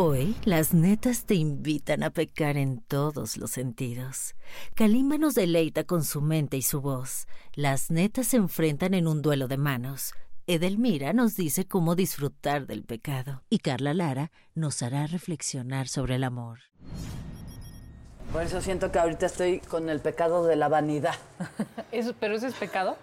Hoy, las netas te invitan a pecar en todos los sentidos. Kalimba nos deleita con su mente y su voz. Las netas se enfrentan en un duelo de manos. Edelmira nos dice cómo disfrutar del pecado. Y Carla Lara nos hará reflexionar sobre el amor. Por eso siento que ahorita estoy con el pecado de la vanidad. Eso, ¿Pero eso es pecado?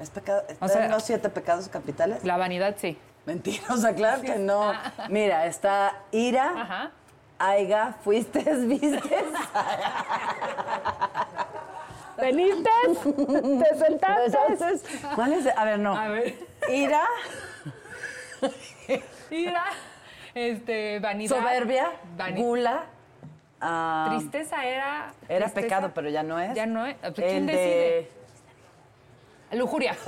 ¿Es pecado? O sea- ¿Están los siete pecados capitales? La vanidad sí. Mentira, o sea, claro que no. Mira, está ira, Ajá. aiga, fuiste, vistes. ¿Veniste? ¿Te sentaste? ¿cuál es? A ver, no. A ver. Ira, Ira. Este, vanidad. soberbia, vani- gula. ah, Tristeza era. Era tristeza. pecado, pero ya no es. Ya no es. El ¿Quién de- decide? Lujuria.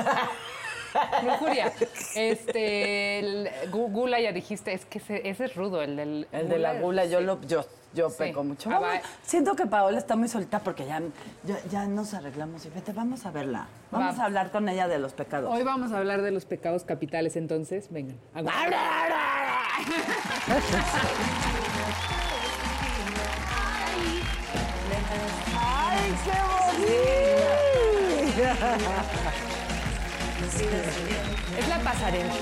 Lujuria. Este, el gu- gula ya dijiste, es que ese, ese es rudo, el del El de la gula, yo lo, yo, yo Sí. peco mucho. Ah, Vamos, va. siento que Paola está muy solita porque ya, ya, ya nos arreglamos y vete, vamos a verla. Vamos Va. a hablar con ella de los pecados. Hoy vamos a hablar de los pecados capitales, entonces, vengan. ¡Ay, qué Es la pasarela.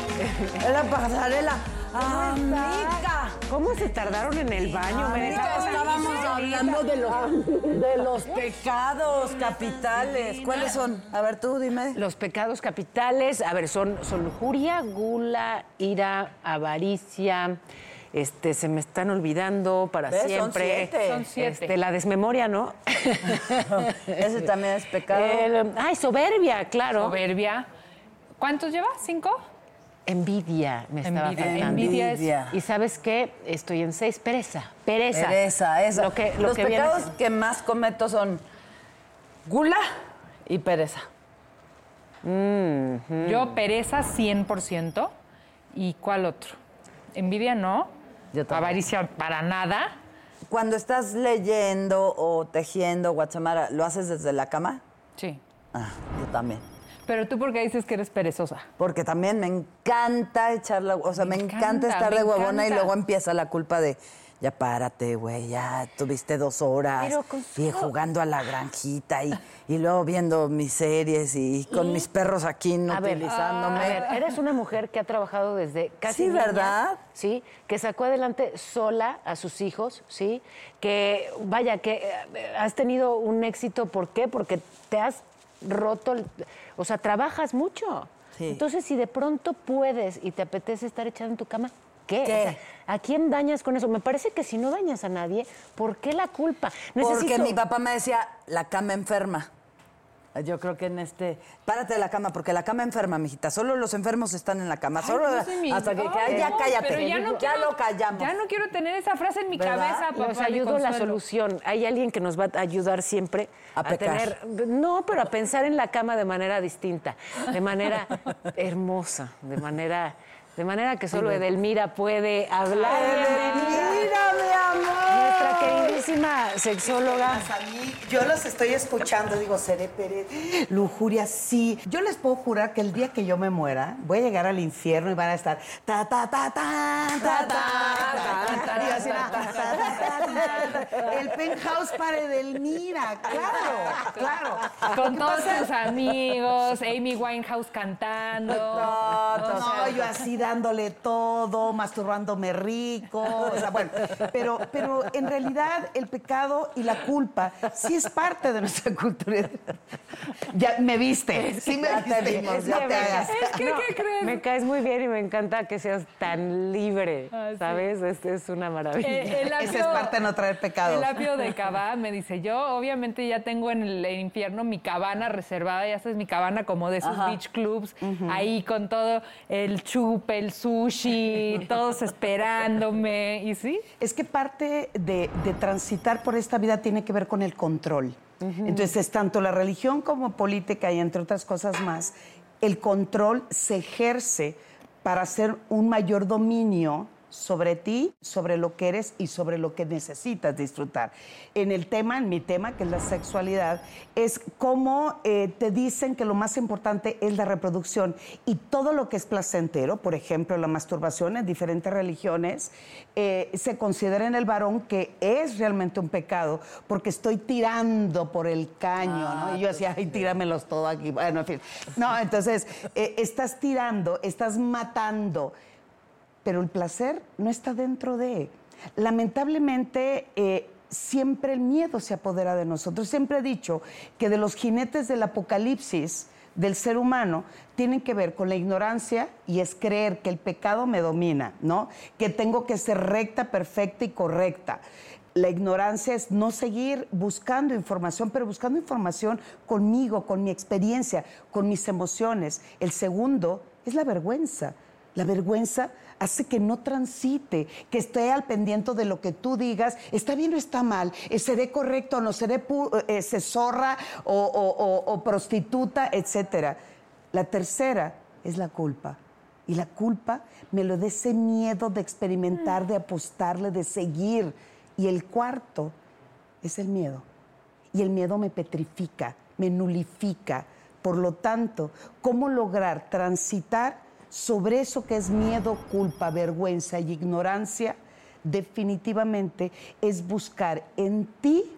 Es la pasarela. ¡Amiga! ¿Cómo se tardaron en el baño? Amiga, estábamos hablando de los, de los pecados capitales. ¿Cuáles son? A ver, tú dime. Los pecados capitales, a ver, son, son lujuria, gula, ira, avaricia. Este, se me están olvidando para ¿Ves? Son siempre. siete. Son siete. Este, la desmemoria, ¿no? Ese también es pecado. El- ay, soberbia, claro. Soberbia. ¿Cuántos lleva? ¿Cinco? Envidia me estaba Envidia. faltando. Envidia es-. Y sabes qué, estoy en seis, pereza. Pereza. Pereza, esa. Lo que, lo Los que pecados que más cometo son gula y pereza. Yo pereza 100%. ¿Y cuál otro? Envidia no. Yo también. Avaricia para nada. Cuando estás leyendo o tejiendo, Guachamara, ¿lo haces desde la cama? Sí. Ah, yo también. Pero tú por qué dices que eres perezosa. Porque también me encanta echar la... O sea, me, Me encanta, encanta, estar de huevona y luego empieza la culpa de... Ya párate, güey, ya tuviste dos horas Pero con y jugando a la granjita y, y luego viendo mis series y con mis perros aquí no A ver, utilizándome. a ver, eres una mujer que ha trabajado desde casi Sí, niña, ¿verdad? Sí, que sacó adelante sola a sus hijos, sí, que vaya, que eh, has tenido un éxito, ¿por qué? Porque te has roto, el- o sea, trabajas mucho. Sí. Entonces, si de pronto puedes y te apetece estar echada en tu cama, ¿qué? ¿Qué? O sea, ¿A quién dañas con eso? Me parece que si no dañas a nadie, ¿por qué la culpa? Porque mi papá me decía, la cama enferma. Yo creo que en este. Párate de la cama, porque la cama enferma, mijita. Solo los enfermos están en la cama. Solo no sé mi- hasta que, que- Ay, ay, ya no, cállate. pero ya, no quiero- lo callamos. Ya no quiero tener esa frase en mi ¿Verdad? cabeza, papá. Nos ayudó la solución. Hay alguien que nos va a ayudar siempre A pecar. tener, no, pero a pensar en la cama de manera distinta, de manera hermosa, de manera, de manera que solo Edelmira puede hablar. Edelmira, sexóloga. A mí, yo los estoy escuchando, digo, seré Pérez, lujuria, sí. Yo les puedo jurar que el día que yo me muera, voy a llegar al infierno y van a estar ta ta ta ta ta ta el penthouse para Edelmira, claro, claro. Con todos sus amigos, Amy Winehouse cantando. No, yo así dándole todo, masturbándome rico, o sea, bueno, pero pero en realidad el pecado y la culpa sí es parte de nuestra cultura. Ya me viste, sí me Ya te viste, vimos, no ya te te hagas. Es que, No, ¿qué crees? Me caes muy bien y me encanta que seas tan libre, Ah, sí. ¿sabes? Este es una maravilla. Eh, Esa es parte de no traer pecados. El apio de Cabá me dice, yo obviamente ya tengo en el infierno mi cabana reservada, ya sabes, mi cabana como de esos beach clubs, ahí con todo el chupe, el sushi, todos esperándome, y sí. Es que parte de, de transitar por esta vida tiene que ver con el control. Entonces, tanto la religión como política y entre otras cosas más, el control se ejerce para hacer un mayor dominio sobre ti, sobre lo que eres y sobre lo que necesitas disfrutar. En el tema, en mi tema, que es la sexualidad, es cómo eh, te dicen que lo más importante es la reproducción y todo lo que es placentero, por ejemplo, la masturbación en diferentes religiones, eh, se considera en el varón que es realmente un pecado porque estoy tirando por el caño, ¿no? Y yo decía, ay, tíramelos todo aquí. Bueno, en fin. No, entonces, eh, estás tirando, estás matando pero el placer no está dentro de. Lamentablemente, eh, siempre el miedo se apodera de nosotros. Siempre he dicho que de los jinetes del apocalipsis del ser humano tienen que ver con la ignorancia y es creer que el pecado me domina, ¿no? Que tengo que ser recta, perfecta y correcta. La ignorancia es no seguir buscando información, pero buscando información conmigo, con mi experiencia, con mis emociones. El segundo es la vergüenza. La vergüenza hace que no transite, que esté al pendiente de lo que tú digas, está bien o está mal, Eh, seré correcto o no, seré eh, eh, zorra o prostituta, etcétera. La tercera es la culpa. Y la culpa me lo da ese miedo de experimentar, de apostarle, de seguir. Y el cuarto es el miedo. Y el miedo me petrifica, me nulifica. Por lo tanto, ¿cómo lograr transitar sobre eso que es miedo, culpa, vergüenza y ignorancia? Definitivamente es buscar en ti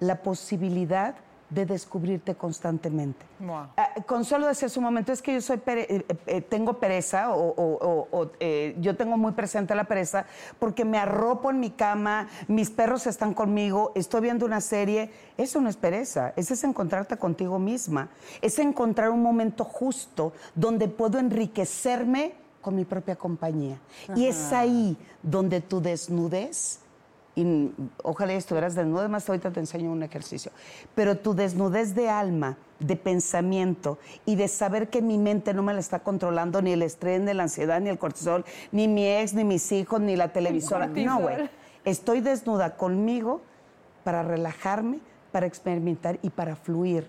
la posibilidad de descubrirte constantemente. Wow. Ah, Consuelo decía hace un momento, es que yo soy pere- eh, eh, tengo pereza o, o- o- o, eh, yo tengo muy presente la pereza porque me arropo en mi cama, mis perros están conmigo, estoy viendo una serie. Eso no es pereza, eso es encontrarte contigo misma, es encontrar un momento justo donde puedo enriquecerme con mi propia compañía. Y es ahí donde tu desnudez y ojalá estuvieras desnuda, más ahorita te enseño un ejercicio, pero tu desnudez de alma, de pensamiento y de saber que mi mente no me la está controlando ni el estrés, ni la ansiedad, ni el cortisol, ni mi ex, ni mis hijos, ni la televisora. No, güey. Estoy desnuda conmigo para relajarme, para experimentar y para fluir.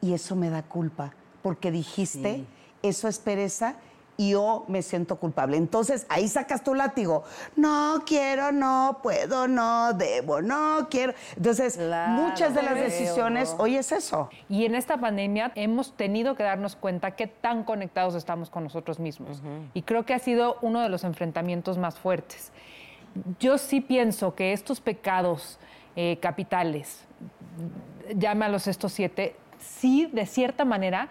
Y eso me da culpa, porque dijiste, eso es pereza y yo me siento culpable. Entonces ahí sacas tu látigo. No quiero, no puedo, no debo, no quiero. Entonces, Claro, muchas de las decisiones hoy es eso. Y en esta pandemia hemos tenido que darnos cuenta qué tan conectados estamos con nosotros mismos. Y creo que ha sido uno de los enfrentamientos más fuertes. Yo sí pienso que estos pecados eh, capitales, llámalos estos siete, sí, de cierta manera,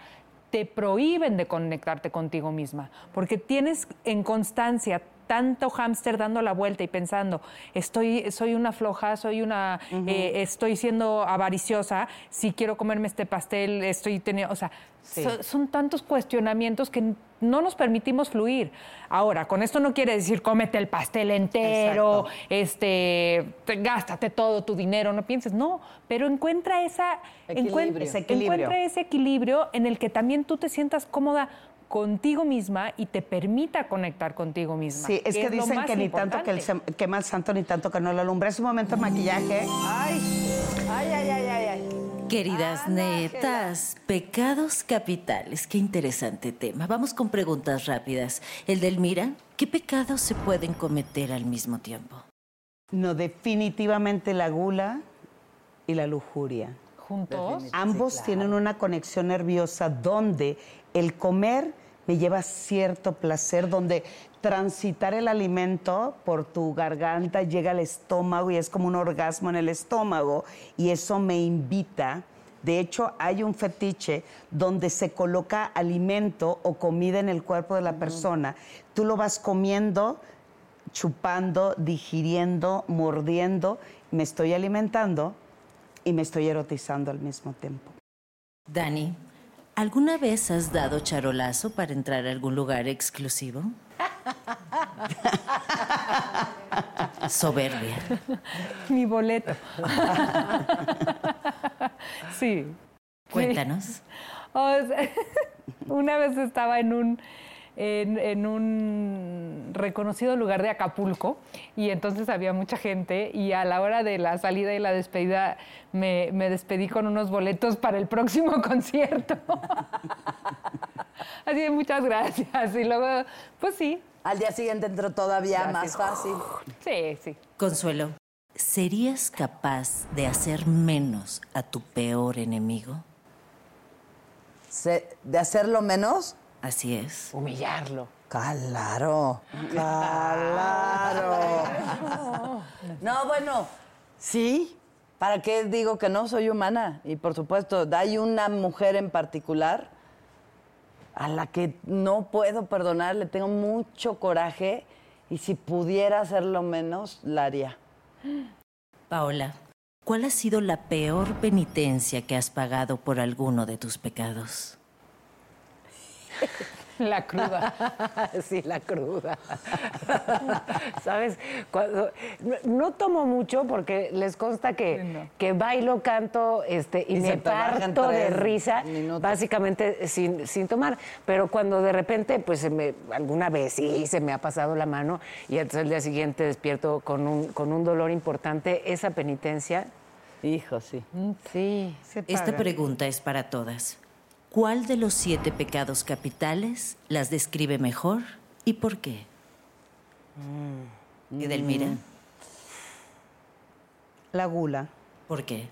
te prohíben de conectarte contigo misma, porque tienes en constancia tanto hámster dando la vuelta y pensando, estoy, soy una floja, soy una, eh, estoy siendo avariciosa, si quiero comerme este pastel, estoy teniendo, o sea, so- son tantos cuestionamientos que no nos permitimos fluir. Ahora, con esto no quiere decir cómete el pastel entero, este, te- gástate todo tu dinero, no pienses, no, pero encuentra esa, Equilibrio. encuent- Ese equilibrio. encuentra ese equilibrio en el que también tú te sientas cómoda contigo misma y te permita conectar contigo misma. Sí, es que lo dicen más que ni tanto que el quema el santo ni tanto que no lo alumbra. Es un momento de maquillaje. Ay, ay, ay, ay, ay. ay. Queridas netas, pecados capitales, qué interesante tema. Vamos con preguntas rápidas. El del Mira, ¿qué pecados se pueden cometer al mismo tiempo? No, definitivamente la gula, y la lujuria. Juntos. Ambos tienen una conexión nerviosa donde el comer me lleva cierto placer, donde transitar el alimento por tu garganta llega al estómago y es como un orgasmo en el estómago y eso me invita. De hecho, hay un fetiche donde se coloca alimento o comida en el cuerpo de la persona. Tú lo vas comiendo, chupando, digiriendo, mordiendo, me estoy alimentando y me estoy erotizando al mismo tiempo. Dani, ¿alguna vez has dado charolazo para entrar a algún lugar exclusivo? Soberbia. Mi boleto. sí. Cuéntanos. O sea, una vez estaba en un, en, en un reconocido lugar de Acapulco y entonces había mucha gente y a la hora de la salida y la despedida me, me despedí con unos boletos para el próximo concierto. Así de muchas gracias. Y luego, pues sí, Al día siguiente entró todavía más fácil. sí, sí. Consuelo, ¿serías capaz de hacer menos a tu peor enemigo? ¿De hacerlo menos? Así es. Humillarlo. Claro, claro. No, bueno, sí. ¿Para qué digo que no? Soy humana. Y por supuesto, hay una mujer en particular a la que no puedo perdonar, le tengo mucho coraje y si pudiera hacerlo menos, la haría. Paola, ¿cuál ha sido la peor penitencia que has pagado por alguno de tus pecados? La cruda. sí, la cruda. ¿Sabes? Cuando- no, no tomo mucho porque les consta que, Sí, no. que bailo, canto este, y, Y me parto de risa, minutos. básicamente sin, sin tomar. Pero cuando de repente, pues se me- alguna vez sí se me ha pasado la mano y entonces el día siguiente despierto con un, con un dolor importante, esa penitencia, Hijo, sí. sí. Se Esta pregunta es para todas. ¿Cuál de los siete pecados capitales las describe mejor y por qué? Edelmira, La gula. ¿por qué?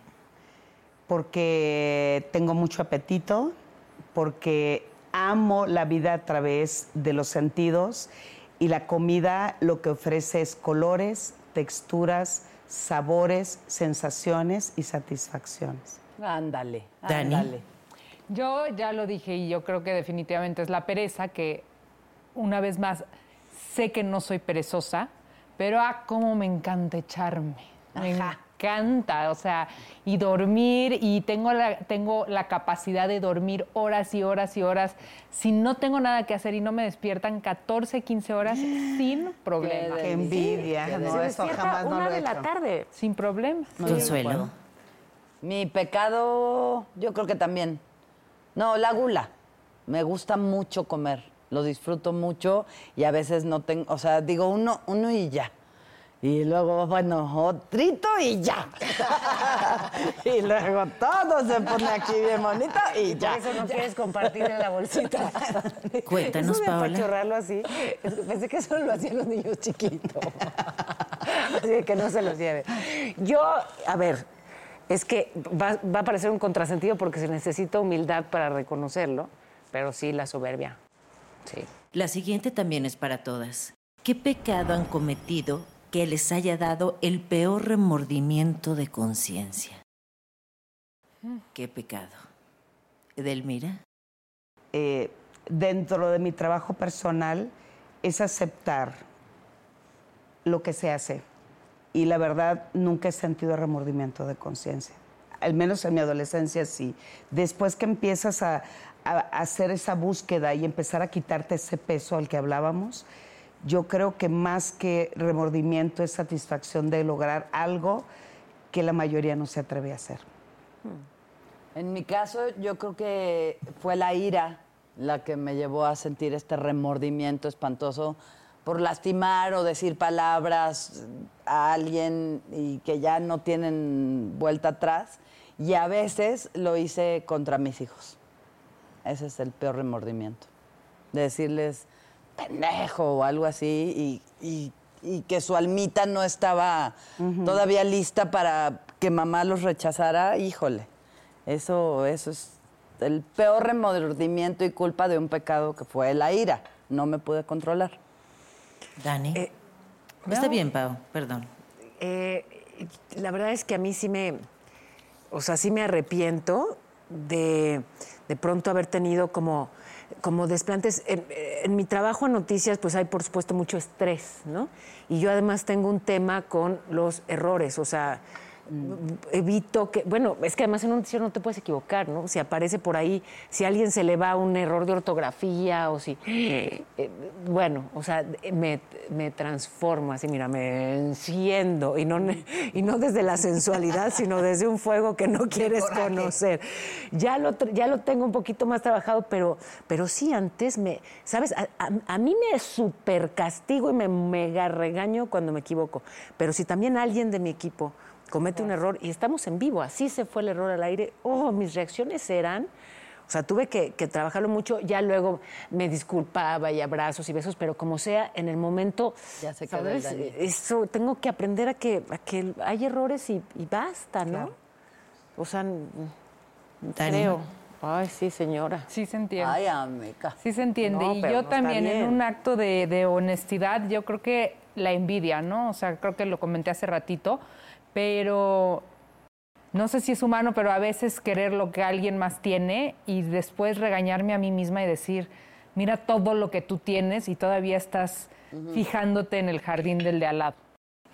porque tengo mucho apetito, porque amo la vida a través de los sentidos y la comida lo que ofrece es colores, texturas, sabores, sensaciones y satisfacciones. Ándale, Dani. ándale. Yo ya lo dije y yo creo que definitivamente es la pereza, que una vez más sé que no soy perezosa, pero ah, cómo me encanta echarme. Me encanta, o sea, y dormir, y tengo la, tengo la capacidad de dormir horas y horas y horas. Si no tengo nada que hacer y no me despiertan 14, 15 horas, sin problema. Qué envidia, no, eso jamás no una lo he de la hecho. tarde. Sin problema. Consuelo, Mi pecado, yo creo que también. No, la gula. Me gusta mucho comer. Lo disfruto mucho y a veces no tengo, o sea, digo uno, uno y ya. Y luego, bueno, otrito y ya. y luego todo se pone aquí bien bonito y Por ya. eso no quieres compartir en la bolsita. Cuéntanos, Eso de Paola. apachurrarlo así, pensé que eso lo hacían los niños chiquitos. Así de que no se los lleve. Yo, a ver, es que va, va a parecer un contrasentido porque se necesita humildad para reconocerlo, pero sí la soberbia. Sí. la siguiente también es para todas. ¿Qué pecado han cometido que les haya dado el peor remordimiento de conciencia? ¿Qué pecado? Edelmira, eh, dentro de mi trabajo personal es aceptar lo que se hace. Y la verdad, nunca he sentido remordimiento de conciencia. Al menos en mi adolescencia sí. Después que empiezas a, a hacer esa búsqueda y empezar a quitarte ese peso al que hablábamos, yo creo que más que remordimiento es satisfacción de lograr algo que la mayoría no se atreve a hacer. En mi caso, yo creo que fue la ira la que me llevó a sentir este remordimiento espantoso por lastimar o decir palabras a alguien y que ya no tienen vuelta atrás. Y a veces lo hice contra mis hijos. Ese es el peor remordimiento. De decirles pendejo o algo así y, y- y que su almita no estaba todavía lista para que mamá los rechazara, híjole, eso, eso es el peor remordimiento y culpa de un pecado que fue la ira. No me pude controlar. Dani. Eh, Está bien, Pau, perdón. Eh, la verdad es que a mí sí me, o sea, sí me arrepiento de de pronto haber tenido como, como desplantes. En, en mi trabajo en noticias, pues hay por supuesto mucho estrés, ¿no? Y yo además tengo un tema con los errores, o sea, evito que, bueno, es que además en un noticiero no te puedes equivocar, ¿no? Si aparece por ahí, si a alguien se le va un error de ortografía o si, eh, bueno, o sea, me, me transformo así, mira, me enciendo y no, y no desde la sensualidad, sino desde un fuego que no quieres conocer. Ya lo, ya lo tengo un poquito más trabajado, pero, pero sí, antes me, ¿sabes? A, a- a mí me super castigo y me mega regaño cuando me equivoco, pero si también alguien de mi equipo comete un error y estamos en vivo, así se fue el error al aire, oh, mis reacciones eran... O sea, tuve que, que trabajarlo mucho, ya luego me disculpaba y abrazos y besos, pero como sea, en el momento, Ya se quedó el ¿sabes? daño. Eso, tengo que aprender a que, a que hay errores y, y basta, ¿no? O sea, creo. Ay, sí, señora. Sí se entiende. Ay, amiga. Sí se entiende. No, y yo no también, en un acto de, de honestidad, yo creo que la envidia, ¿no? O sea, creo que lo comenté hace ratito, pero no sé si es humano, pero a veces querer lo que alguien más tiene y después regañarme a mí misma y decir, mira todo lo que tú tienes y todavía estás fijándote en el jardín del de al lado.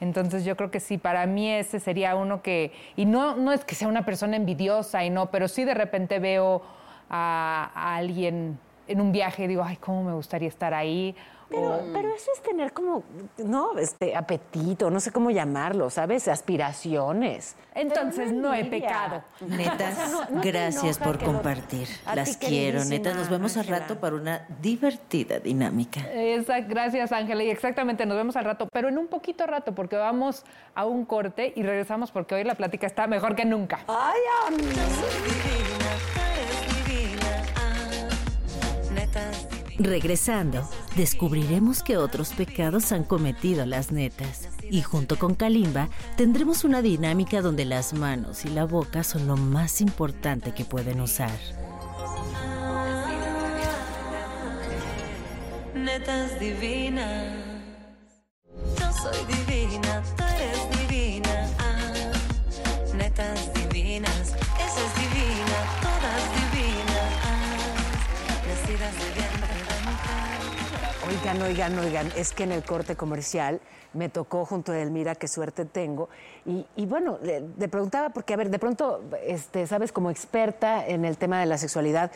Entonces yo creo que sí, para mí ese sería uno que, y no, no es que sea una persona envidiosa y no, pero sí de repente veo a, a alguien en un viaje y digo, ay, cómo me gustaría estar ahí. Pero, pero eso es tener como, no, este, apetito, no sé cómo llamarlo, ¿sabes? Aspiraciones. Entonces no he pecado. Netas, O sea, no- no te gracias por lo- compartir. Las quiero, netas. Nos vemos al rato para una divertida dinámica. Esa- gracias, Ángela. Y exactamente, nos vemos al rato, pero en un poquito rato, porque vamos a un corte y regresamos porque hoy la plática está mejor que nunca. Ay, amiga. Regresando, descubriremos que otros pecados han cometido las netas. Y junto con Kalimba tendremos una dinámica donde las manos y la boca son lo más importante que pueden usar. Netas divinas. Yo soy divina, tú eres divina. Oigan, oigan, oigan, es que en el corte comercial me tocó junto a Elmira, qué suerte tengo. Y, y bueno, le, le preguntaba, porque a ver, de pronto, este, sabes, como experta en el tema de la sexualidad,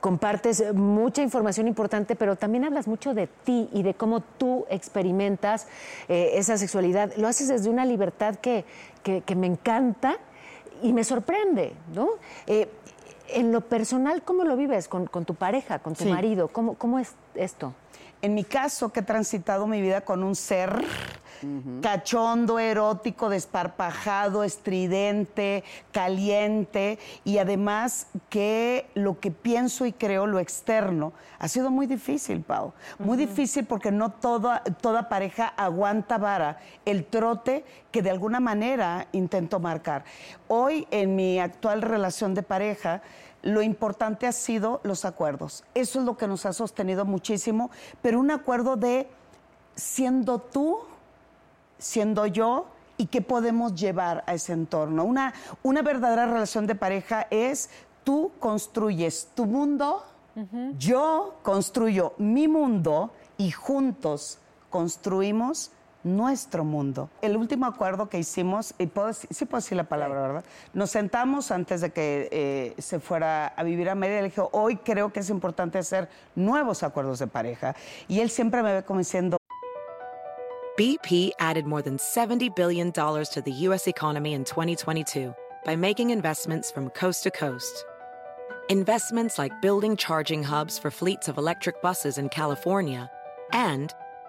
compartes mucha información importante, pero también hablas mucho de ti y de cómo tú experimentas eh, esa sexualidad. Lo haces desde una libertad que, que- que me encanta y me sorprende, ¿no? Eh, en lo personal, ¿cómo lo vives con, con tu pareja, con tu Sí. marido? ¿Cómo, ¿Cómo es esto? En mi caso, que he transitado mi vida con un ser cachondo, erótico, desparpajado, estridente, caliente y además que lo que pienso y creo, lo externo, ha sido muy difícil, Pau. Muy difícil porque no toda, toda pareja aguanta vara el trote que de alguna manera intento marcar. Hoy, en mi actual relación de pareja, lo importante ha sido los acuerdos. Eso es lo que nos ha sostenido muchísimo, pero un acuerdo de siendo tú, siendo yo y qué podemos llevar a ese entorno. Una, una verdadera relación de pareja es tú construyes tu mundo, yo construyo mi mundo y juntos construimos nuestro mundo. El último acuerdo que hicimos, y puedo, decir- sí puedo decir la palabra, ¿verdad? Nos sentamos antes de que eh, se fuera a vivir a Mérida y le dije, hoy creo que es importante hacer nuevos acuerdos de pareja. Y él siempre me ve como diciendo, BP added more than $70 billion to the U.S. economy in 2022 by making investments from coast to coast. Investments like building charging hubs for fleets of electric buses in California and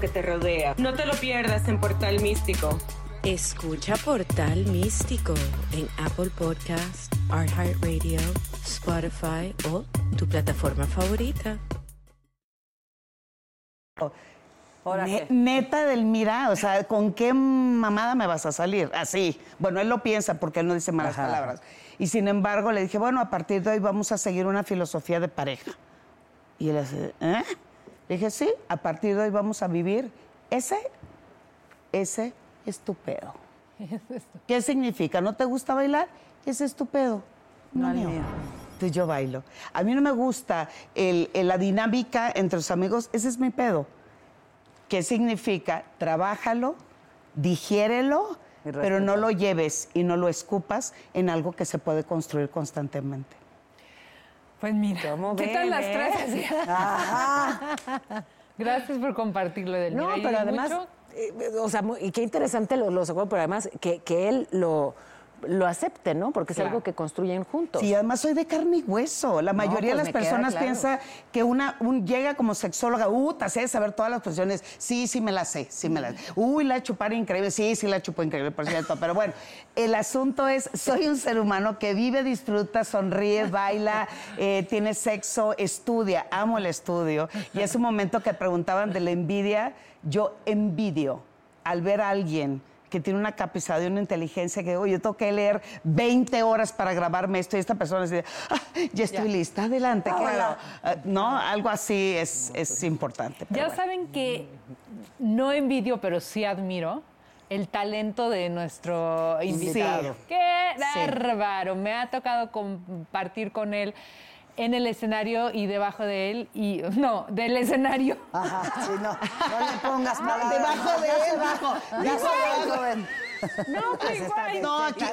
que te rodea. No te lo pierdas en Portal Místico. Escucha Portal Místico en Apple Podcast, iHeartRadio, Spotify o tu plataforma favorita. Ne- neta del mira, o sea, ¿con qué mamada me vas a salir? Así. Bueno, él lo piensa porque él no dice malas Ajá. palabras. Y sin embargo, le dije, bueno, a partir de hoy vamos a seguir una filosofía de pareja. Y él así, ¿eh? Le dije, sí, a partir de hoy vamos a vivir ese, ese es tu pedo. ¿Qué significa? ¿No te gusta bailar? Ese es tu pedo. No, No mío. Entonces yo bailo. A mí no me gusta el- el- la dinámica entre los amigos, ese es mi pedo. ¿Qué significa? Trabájalo, digiérelo, pero no lo lleves y no lo escupas en algo que se puede construir constantemente. Pues mira, ¿qué tal las tres? así? Ajá. Gracias por compartirlo del No, pero además, eh, o sea, y qué interesante lo- los acuerdos, pero además que, que él lo, lo acepte, ¿no? Porque es Claro. algo que construyen juntos. Sí, además soy de carne y hueso. La mayoría pues de me las personas claro. piensa que una un, llega como sexóloga, uh, te sé saber todas las posiciones. Sí, sí me las sé, sí me las sé. Uy, la chupar increíble. Sí, sí la chupo increíble, por cierto. Pero bueno, el asunto es, soy un ser humano que vive, disfruta, sonríe, baila, eh, tiene sexo, estudia. Amo el estudio. Y es un momento que preguntaban de la envidia. Yo envidio al ver a alguien que tiene una capacidad y una inteligencia que, oye, yo tengo que leer 20 horas para grabarme esto y esta persona dice, "Ah, ya estoy lista, adelante. ¿qué hago?". Ah, no, algo así es, es importante. Ya bueno. saben que no envidio, pero sí admiro el talento de nuestro invitado. Sí. ¡Qué Sí. bárbaro! Me ha tocado compartir con él en el escenario y debajo de él y no, del escenario. Ajá, sí, no, no le pongas palabras. debajo de él, bajo. Ya se va, joven. No, pero igual. No, aquí,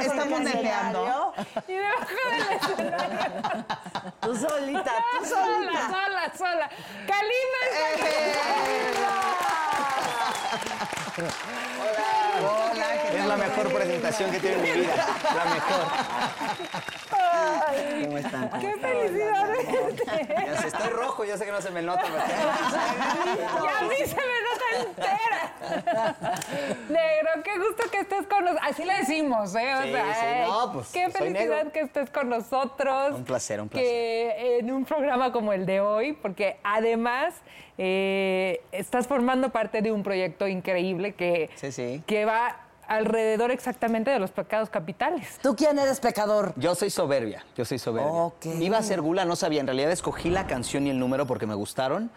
estamos neteando. Y debajo del escenario. Tú solita, tú sola, solita. sola, sola. Kalima está Hola, ¿qué Es la mejor presentación que tiene en mi vida. La mejor. ¿Cómo están? ¿Cómo ¡Qué están? felicidad! Ya sé, estoy rojo, ya sé que no se me nota. pero- Y a mí se me nota entera. Negro, qué gusto que estés con nosotros. Así le decimos, ¿eh? O Sí, sea, sí, no, pues, qué felicidad que estés con nosotros. Un placer, un Que en un programa como el de hoy, porque además eh, estás formando parte de un proyecto increíble que, Sí, sí. que va alrededor exactamente de los pecados capitales. ¿Tú quién eres pecador? Yo soy soberbia, yo soy soberbia. Iba a ser gula, no sabía. En realidad escogí la canción y el número porque me gustaron.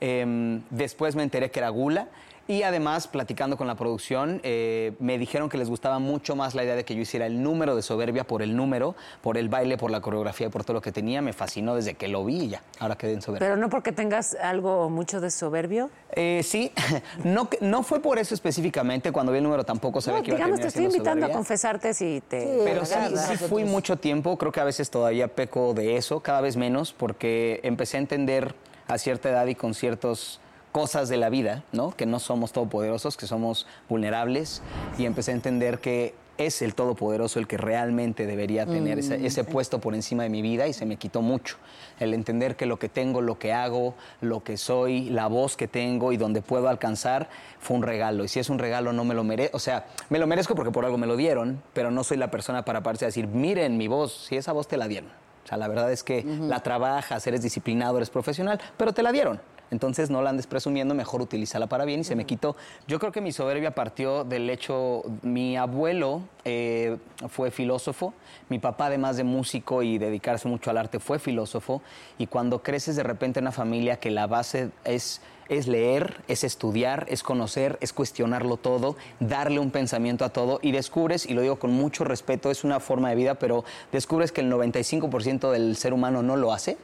Em, después me enteré que era gula. Y además, platicando con la producción, eh, me dijeron que les gustaba mucho más la idea de que yo hiciera el número de soberbia por el número, por el baile, por la coreografía y por todo lo que tenía. Me fascinó desde que lo vi y ya. Ahora quedé en soberbia. Pero no porque tengas algo mucho de soberbio. Eh, sí, no, no fue por eso específicamente. Cuando vi el número tampoco sabía No, que iba a digamos, te estoy invitando a soberbia. confesarte si te. Pero sí, sí fui mucho tiempo, creo que a veces todavía peco de eso, cada vez menos, porque empecé a entender a cierta edad y con ciertas cosas de la vida, ¿no? Que no somos todopoderosos, que somos vulnerables, y empecé a entender que es el todopoderoso el que realmente debería tener ese, ese puesto por encima de mi vida y se me quitó mucho. El entender que lo que tengo, lo que hago, lo que soy, la voz que tengo y donde puedo alcanzar fue un regalo. Y si es un regalo no me lo merezco, o sea, me lo merezco porque por algo me lo dieron, pero no soy la persona para pararse a decir, miren mi voz, si esa voz te la dieron. O sea, la verdad es que la trabajas, eres disciplinado, eres profesional, pero te la dieron. Entonces no la andes presumiendo, mejor utilízala para bien y se me quitó. Yo creo que mi soberbia partió del hecho, mi abuelo eh, fue filósofo, mi papá además de músico y dedicarse mucho al arte fue filósofo y cuando creces de repente en una familia que la base es es leer, es estudiar, es conocer, es cuestionarlo todo, darle un pensamiento a todo y descubres, y lo digo con mucho respeto, es una forma de vida, pero descubres que el 95% del ser humano no lo hace,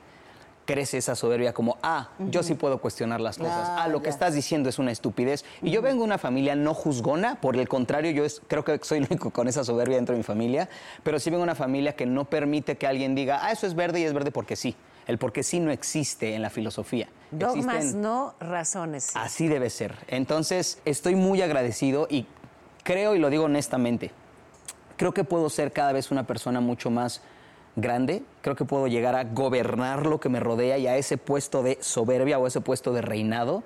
crece esa soberbia como, ah, yo sí puedo cuestionar las cosas, ah, lo que estás diciendo es una estupidez. Y yo vengo de una familia no juzgona, por el contrario, yo es- creo que soy el único con esa soberbia dentro de mi familia, pero sí vengo de una familia que no permite que alguien diga, ah, eso es verde y es verde porque sí. El porque sí no existe en la filosofía. Dogmas Existen- no, razones sí. Así debe ser. Entonces, estoy muy agradecido y creo, y lo digo honestamente, creo que puedo ser cada vez una persona mucho más grande, creo que puedo llegar a gobernar lo que me rodea y a ese puesto de soberbia o ese puesto de reinado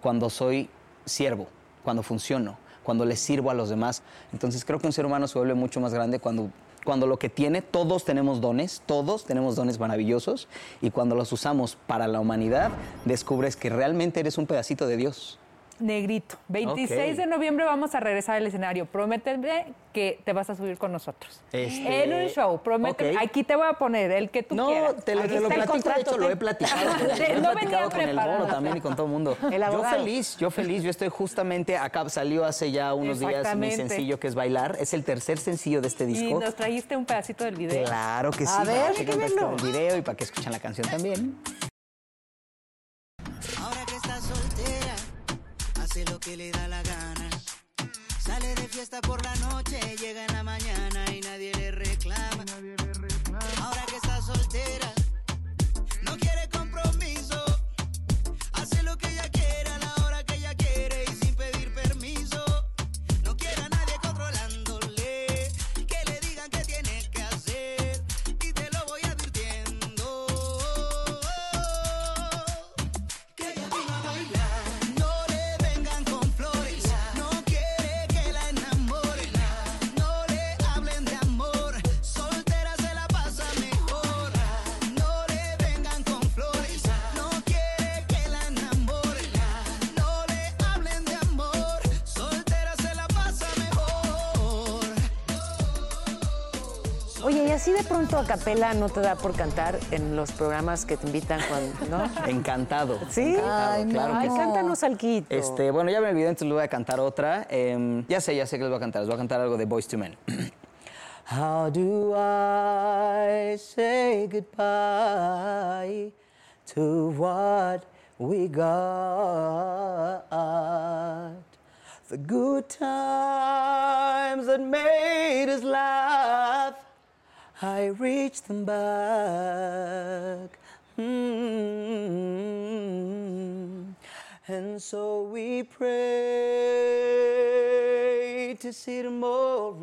cuando soy siervo, cuando funciono, cuando le sirvo a los demás. Entonces creo que un ser humano se vuelve mucho más grande cuando, cuando lo que tiene, todos tenemos dones, todos tenemos dones maravillosos y cuando los usamos para la humanidad, descubres que realmente eres un pedacito de Dios. Negrito. 26 Ok. de noviembre vamos a regresar al escenario. Prométeme que te vas a subir con nosotros. Este, En un show, prométeme. ok. Aquí te voy a poner el que tú No, quieras. te lo, te lo platico, de hecho lo he platicado. Lo he No venía platicado con el bolo también y con todo el mundo. El yo feliz, yo feliz, yo estoy justamente acá, salió hace ya unos días mi sencillo que es Bailar, es el tercer sencillo de este Y disco. nos trajiste un pedacito del video. Claro que sí, A ver, para que verlo. el video y para que escuchen la canción también. Lo que le da la gana. Sale de fiesta por la noche, llega en la mañana así de pronto a capela no te da por cantar en los programas que te invitan cuando, ¿no? Encantado. ¿Sí? encantado, Ay, no. claro que Ay, sí. cántanos alquito. Este, bueno, ya me olvidé, entonces les voy a cantar otra. Em, ya sé, ya sé que les voy a cantar. Les voy a cantar algo de Boys to Men. How do I say goodbye to what we got? The good times that made us laugh, I reach them back. Mm. And so we pray to see tomorrow.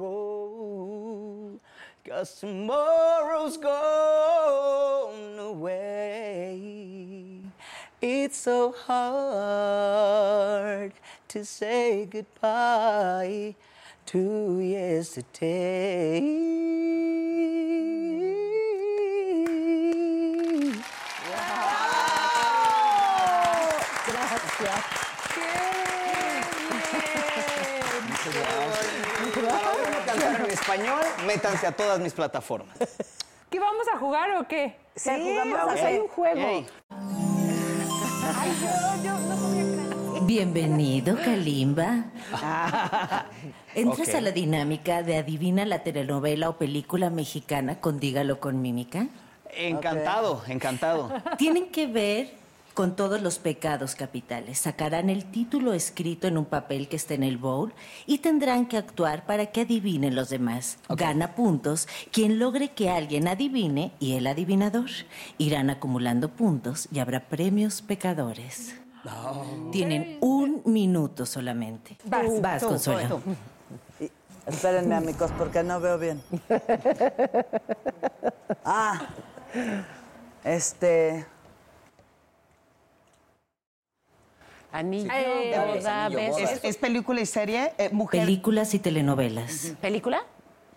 Cause tomorrow's gone away. It's so hard to say goodbye to yesterday. Para cantar en español, métanse a todas mis plataformas. ¿Qué vamos a jugar o qué? Sí, vamos, hay un juego. Ey. Bienvenido, Kalimba. ¿Entras a la dinámica de adivina la telenovela o película mexicana con Dígalo con mímica? Encantado, encantado. Tienen que ver con todos los pecados capitales. Sacarán el título escrito en un papel que esté en el bowl y tendrán que actuar para que adivinen los demás. Gana puntos quien logre que alguien adivine y el adivinador. Irán acumulando puntos y habrá premios pecadores. Tienen un minuto solamente. Vas, Vas, tú, Consuelo. Espérenme, amigos, porque no veo bien. Ah, este. Anillo Eh, de boda, anillo, besos. boda. ¿Es, es película y serie? Eh, mujer. Películas y telenovelas. ¿Película?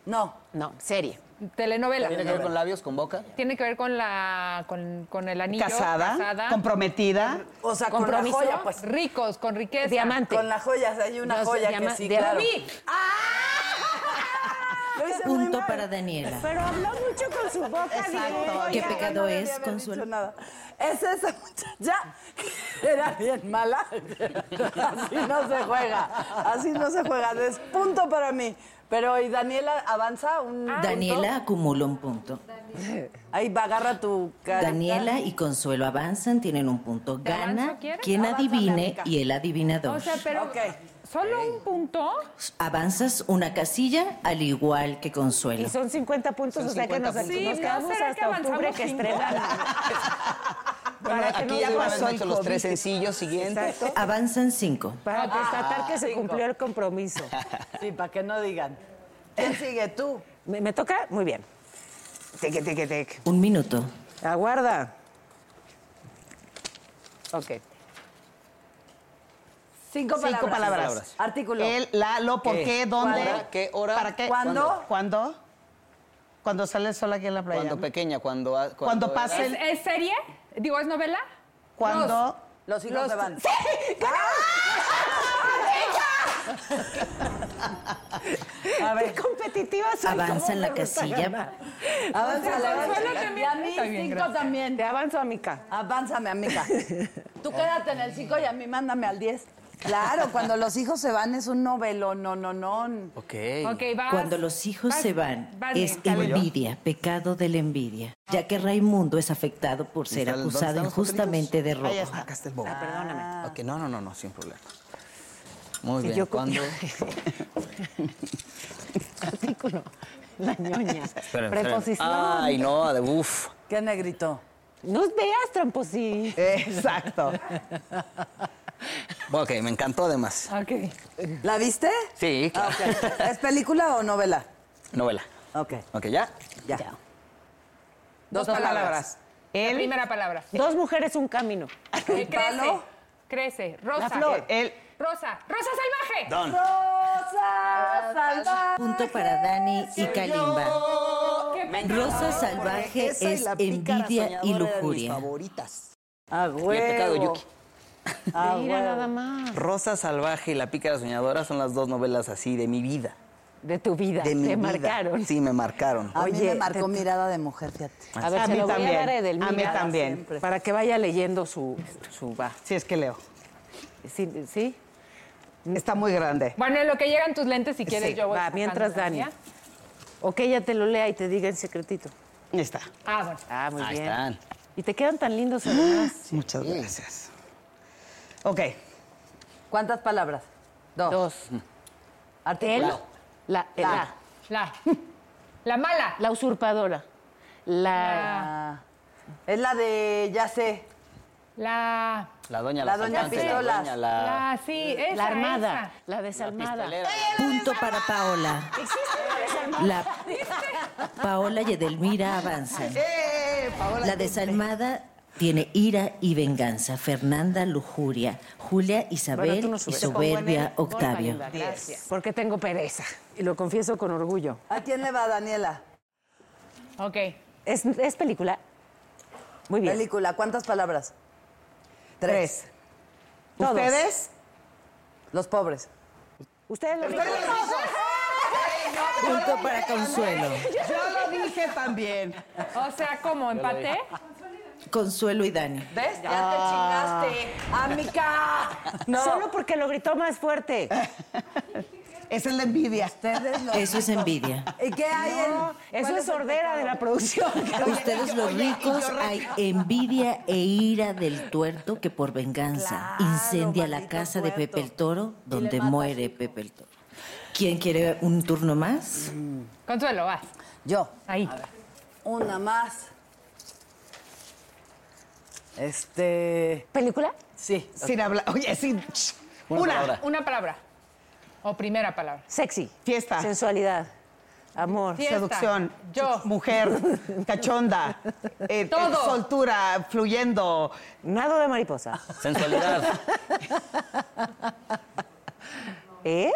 No. No, serie. Telenovela. ¿Tiene que ver con labios, con boca? Tiene que ver con la con, con el anillo. Casada, comprometida. O sea, con la joya, pues. Ricos, con riqueza. Diamante. Con las joyas, hay una joya que sí, claro. ¡Sí! Lo hice muy Punto mal. para Daniela. Pero habló mucho con su boca. Exacto. ¿Qué pecado no es, Consuelo? dicho nada. Es esa muchacha era bien mala. Así no se juega. Así no se juega. Es punto para mí. Pero, ¿y Daniela avanza un Daniela acumula un punto. punto? Ahí va, agarra tu carita. Daniela y Consuelo avanzan, tienen un punto. ¿Te Gana quien adivine y el O adivinador. sea, pero. Solo un punto. Avanzas una casilla al igual que Y Consuelo. son 50 puntos, o sea que nos, 50 puntos. nos Sí, quedamos ¿no será que hasta octubre que estrenan. Bueno, Para que aquí no ya pasó el los tres sencillos siguientes. Avanzan cinco. Para constatar que se cumplió el compromiso. Sí, para que no digan. ¿Quién sigue tú? ¿Me, me toca? Muy bien. Tic, tic, tic. Un minuto. Aguarda. Ok. Cinco palabras. Cinco palabras. palabras. Artículo. El, la, lo, por ¿Qué? qué, dónde. ¿Cuándo? ¿Qué hora? ¿Para qué? ¿Cuándo? ¿Cuándo? Cuando sale el sol aquí en la playa. Cuando pequeña, cuando... ha- Cuando pase ¿Es, el- es serie? Digo, ¿es novela? Cuando... Los hijos se van. A ver. Qué competitiva soy. Avanza ¿cómo en la casilla. Avanza, Consuelo avanza. también. Y a mí bien, cinco gracias. también. Te avanzo, amiga. Avánzame, amiga. Tú quédate en el 5 y a mí mándame al 10. Claro, cuando los hijos se van es un novelo, no, no, no. Ok. Ok, vas. Cuando los hijos vas- se van, vas, es envidia, pecado de la envidia, ya que Raimundo es afectado por ser ¿Dónde acusado injustamente de Ahí robo. está. Acá está el bobo. perdóname. Ok, no, no, no, no, sin problema. Muy bien. yo ¿Cuándo? Artículo. La ñoña. Esperen, esperen. Preposición. Ay, no, de uf. ¿Qué negrito? No veas, tramposí. Exacto. Ok, me encantó además. Ok. ¿La viste? Sí, Ah. ¿Es película o novela? Novela. Ok, Ok, ¿ya? ya. Dos palabras. La El, primera palabra. Dos mujeres, un camino. Crece. palo? Crece. Rosa. La flor. el, Rosa. Rosa salvaje. Don. Rosa salvaje. Punto para Dani y Kalimba. Rosa salvaje es envidia y lujuria. favoritas. A Y el pecado. Yuki. A Mira huevo. nada más. Rosa Salvaje y La Pícara Soñadora son las dos novelas así de mi vida. De tu vida. De mi Te vida. marcaron. Sí, me marcaron. A mí Oye, me marcó te- mirada de mujer, fíjate. A ver, A se mí lo voy también. a dar a mí también. Siempre. Para que vaya leyendo su, su va. sí, es que leo. ¿Sí? ¿sí? Está muy grande. Bueno, en lo que llegan tus lentes, si quieres, Sí, yo voy. va, mientras la Dani. O que ella te lo lea y te diga en secretito. Ahí está. Ah, bueno. Ah, muy Ahí bien. están. Y te quedan tan lindos además. Muchas gracias. Ok. ¿Cuántas palabras? Dos. Dos. Artículo. Él, la, La. la, La. La mala. la usurpadora. La, es la de, ya sé, La. La doña La la, doña Asaltante, Pistolas. La doña la... La, sí, esa, la armada, esa. la desalmada. Punto para Paola. La Paola y Edelmira avanzan. La desalmada tiene ira y venganza. Fernanda, lujuria. Julia, Isabel Bueno, tú no y soberbia, Octavio. Gracias. Porque tengo pereza. Y lo confieso con orgullo. ¿A quién le va Daniela? Ok. ¿Es, es película? Muy bien. Película, ¿cuántas palabras? Tres. Todos. ¿Ustedes? Los pobres. Ustedes lo ricos. Punto para Consuelo. Yo lo dije también. O sea, ¿cómo? ¿Empate? Consuelo y Dani. ¿Ves? Ya te chingaste. ¡Amica! No. Solo porque lo gritó más fuerte. Es el de envidia. Ustedes lo- Eso es envidia. ¿Y qué hay en...? Eso es sordera de la producción. Ustedes los ricos hay envidia e ira del tuerto que por venganza Claro, incendia la casa de. Pepe el Toro donde muere. Pepe el Toro. ¿Quién quiere un turno más? Consuelo, vas. Yo. Ahí. Una más. Este... ¿Película? Sí. Sin hablar. Oye, sin. Una Una. palabra. Una palabra. O primera palabra. Sexy. Fiesta. Sensualidad. Amor. Fiesta. Seducción. Yo. Mujer. Cachonda. eh, eh, Todo. soltura. Fluyendo. Nado de mariposa. Sensualidad. ¿Eh?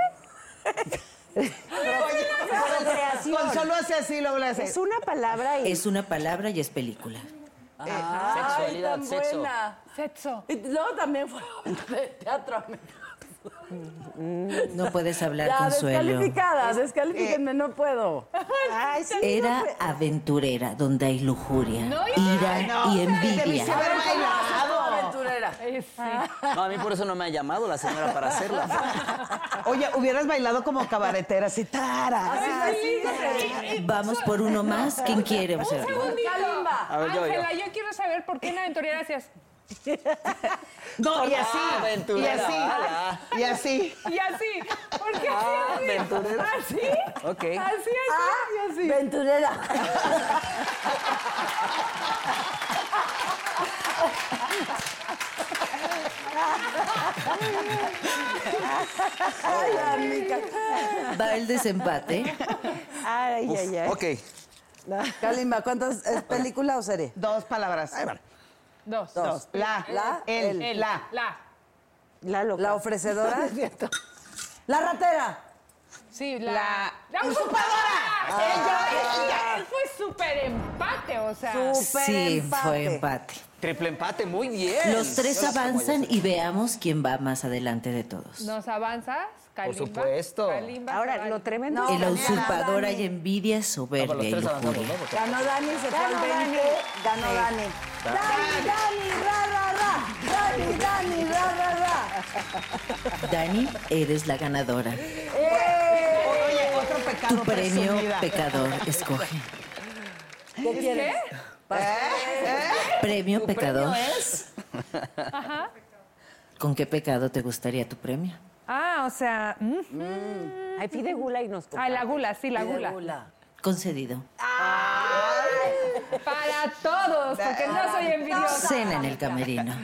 Procreación. solo hace así, le hace. Es una palabra y... Es una palabra y es película. Sexualidad, tan sexo. buena. Sexo. Y luego también fue de teatro. No puedes hablar, Ya, Consuelo. descalificada, descalifíquenme, no puedo. Ay, sí. Era aventurera, donde hay lujuria, No, ira Ay, no, y envidia. Eh, sí. No, a mí por eso no me ha llamado la señora para hacerla. Oye, hubieras bailado como cabaretera, así, tara. Vamos por uno más. ¿Quién quiere hacerlo? Segundito. Kalimba. A ver, yo, yo. Ángela, yo quiero saber por qué en aventurera hacías. No, y así. Ah, y así. Y así. Y así. ¿Por qué Ah, así? aventurera. ¿Así? Ok. Así, así, y así. Aventurera. Ay, amiga. Va el desempate. Ay, ay, ay. Ok. Kalimba, ¿cuántas? ¿Es película o serie? Dos palabras. Dos. Dos. La. La, El. El, La. La. La loca. La ofrecedora. La ratera. Sí, la. La- ¡La usurpadora! Ella, él fue súper empate, o sea. Súper Sí, empate. fue empate. Triple empate, muy bien. Los tres Yo avanzan y veamos quién va más adelante de todos. Nos avanzas, Kalimba. supuesto. Kalimba, Ahora, Kalimba. lo tremendo No, es la usurpadora y envidia, soberbia Ganó Dani, se fue al Ganó 20. Ganó Dani. Dani, Dani, ra, ra, ra. Dani, Dani, ra, ra, ra. Dani, eres la ganadora. Oye, otro pecado. Tu premio presumida. pecador escoge. ¿Qué quieres? Premio pecador. es? ¿Con qué pecado te gustaría tu premio? Ah, o sea. mm. Ay, pide gula y nos Ah, la gula, sí, la gula. Gula. Concedido. Para todos, porque no soy envidiosa. Cena en el camerino.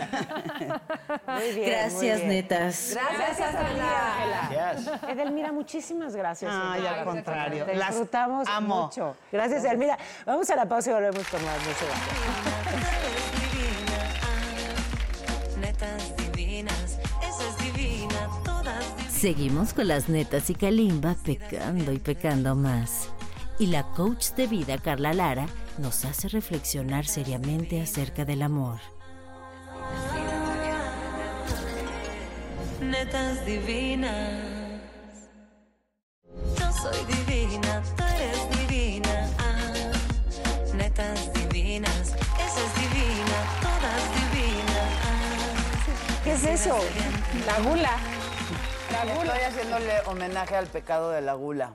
Muy bien, Gracias, muy bien. netas. Gracias, Ángela. Gracias. Edelmira, muchísimas gracias. Ay, al contrario. Te Las disfrutamos amo. mucho. Gracias, Edelmira. Vamos a la pausa y volvemos con más. Netas divinas, esa es divina, todas divinas. Seguimos con las netas y Kalimba pecando y pecando más. Y la coach de vida, Carla Lara, nos hace reflexionar seriamente acerca del amor. Netas divinas. Yo soy divina, tú eres divina. Ah, netas divinas, esa es divina, todas divinas. Ah, ¿Qué es eso? La gula. La gula. Estoy haciéndole homenaje al pecado de la gula.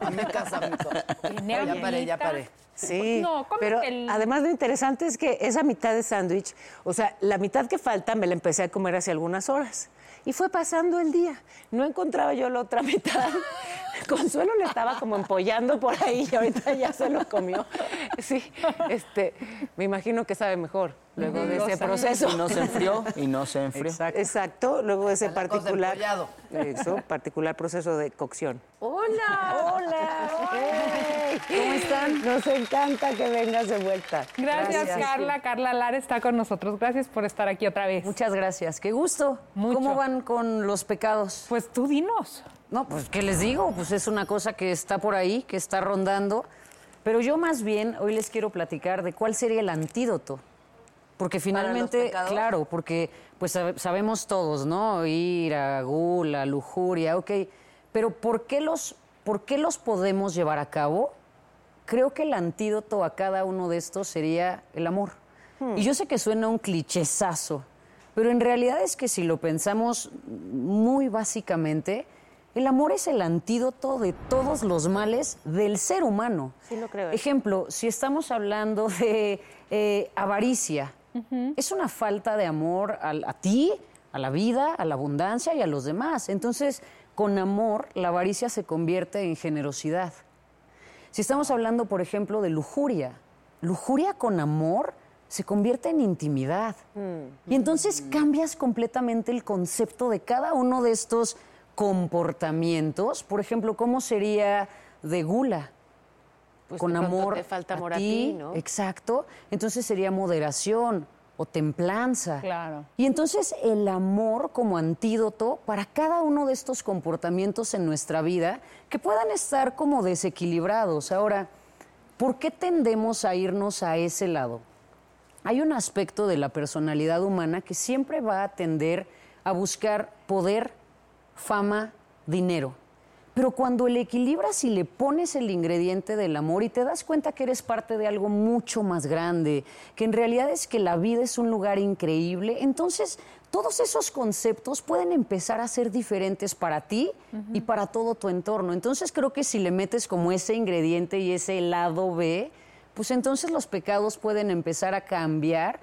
A mi casa. Tiene Ya paré, ya paré. Sí, No, cómete pero el- además lo interesante es que esa mitad de sándwich, o sea, la mitad que falta me la empecé a comer hace algunas horas. Y fue pasando el día. No encontraba yo la otra mitad. Consuelo le estaba como empollando por ahí y ahorita ya se lo comió. Sí, este, me imagino que sabe mejor luego de ese proceso. Y no se enfrió, y no se enfrió. Exacto, exacto, luego de ese particular, eso, particular proceso de cocción. Hola. Hola, ¿cómo están? Nos encanta que vengas de vuelta. Gracias, Carla. Carla Lara está con nosotros. Gracias por estar aquí otra vez. Muchas gracias. Qué gusto. Mucho. ¿Cómo van con los pecados? Pues tú dinos. No, pues, ¿qué les digo? Pues es una cosa que está por ahí, que está rondando. Pero yo más bien hoy les quiero platicar de cuál sería el antídoto. Porque finalmente, claro, porque pues sab- sabemos todos, ¿no? Ira, gula, lujuria, ok. Pero ¿por qué los, por qué los podemos llevar a cabo? Creo que el antídoto a cada uno de estos sería el amor. Y yo sé que suena un clichésazo, pero en realidad es que si lo pensamos muy básicamente, el amor es el antídoto de todos los males del ser humano. Sí lo creo. Ejemplo, si estamos hablando de eh, avaricia, es una falta de amor a, ti, a la vida, a la abundancia y a los demás. Entonces, con amor, la avaricia se convierte en generosidad. Si estamos hablando, por ejemplo, de lujuria, lujuria con amor se convierte en intimidad. Y entonces cambias completamente el concepto de cada uno de estos comportamientos. Por ejemplo, ¿cómo sería de gula? Pues con de amor te falta amor a ti, ti, ¿no? Exacto. Entonces sería moderación, o templanza. Claro. Y entonces el amor como antídoto para cada uno de estos comportamientos en nuestra vida que puedan estar como desequilibrados. Ahora, ¿por qué tendemos a irnos a ese lado? Hay un aspecto de la personalidad humana que siempre va a tender a buscar poder, fama, dinero. Pero cuando le equilibras y le pones el ingrediente del amor y te das cuenta que eres parte de algo mucho más grande, que en realidad es que la vida es un lugar increíble, entonces todos esos conceptos pueden empezar a ser diferentes para ti y para todo tu entorno. Entonces creo que si le metes como ese ingrediente y ese lado B, pues entonces los pecados pueden empezar a cambiar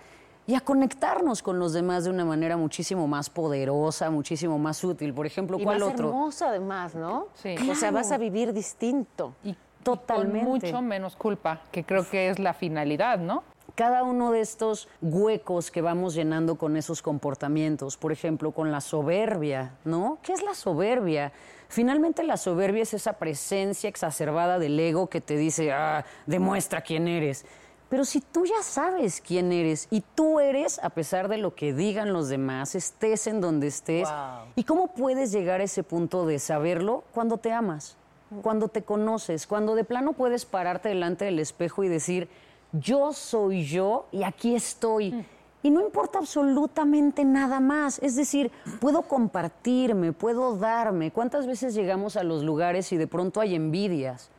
y a conectarnos con los demás de una manera muchísimo más poderosa, muchísimo más útil. Por ejemplo, Y ¿cuál más otro? hermosa además, ¿no? Sí. O sea, Claro. vas a vivir distinto. Y Totalmente. Con mucho menos culpa, que creo que es la finalidad, ¿no? cada uno de estos huecos que vamos llenando con esos comportamientos, por ejemplo, con la soberbia, ¿no? ¿Qué es la soberbia? Finalmente la soberbia es esa presencia exacerbada del ego que te dice, ah, demuestra quién eres. Pero si tú ya sabes quién eres y tú eres, a pesar de lo que digan los demás, estés en donde estés, ¿y cómo puedes llegar a ese punto de saberlo cuando te amas? Cuando te conoces, cuando de plano puedes pararte delante del espejo y decir, yo soy yo y aquí estoy. Y no importa absolutamente nada más. Es decir, puedo compartirme, puedo darme. ¿Cuántas veces llegamos a los lugares y de pronto hay envidias?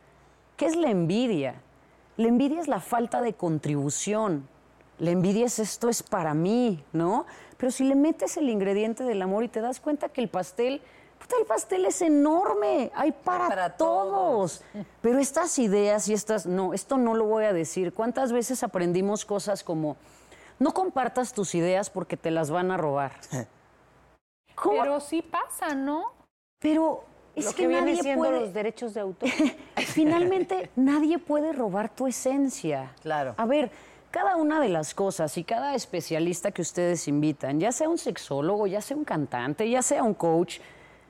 ¿Qué es la envidia? La envidia es la falta de contribución. La envidia es esto es para mí, ¿no? Pero si le metes el ingrediente del amor y te das cuenta que el pastel, puta, el pastel es enorme, hay para, para todos. Pero estas ideas y estas, no, esto no lo voy a decir. ¿Cuántas veces aprendimos cosas como, no compartas tus ideas porque te las van a robar? ¿Cómo? Pero sí pasa, ¿no? Pero es Lo que, que, viene nadie siendo puede... los derechos de autor. Finalmente, nadie puede robar tu esencia. Claro. A ver, cada una de las cosas y cada especialista que ustedes invitan, ya sea un sexólogo, ya sea un cantante, ya sea un coach,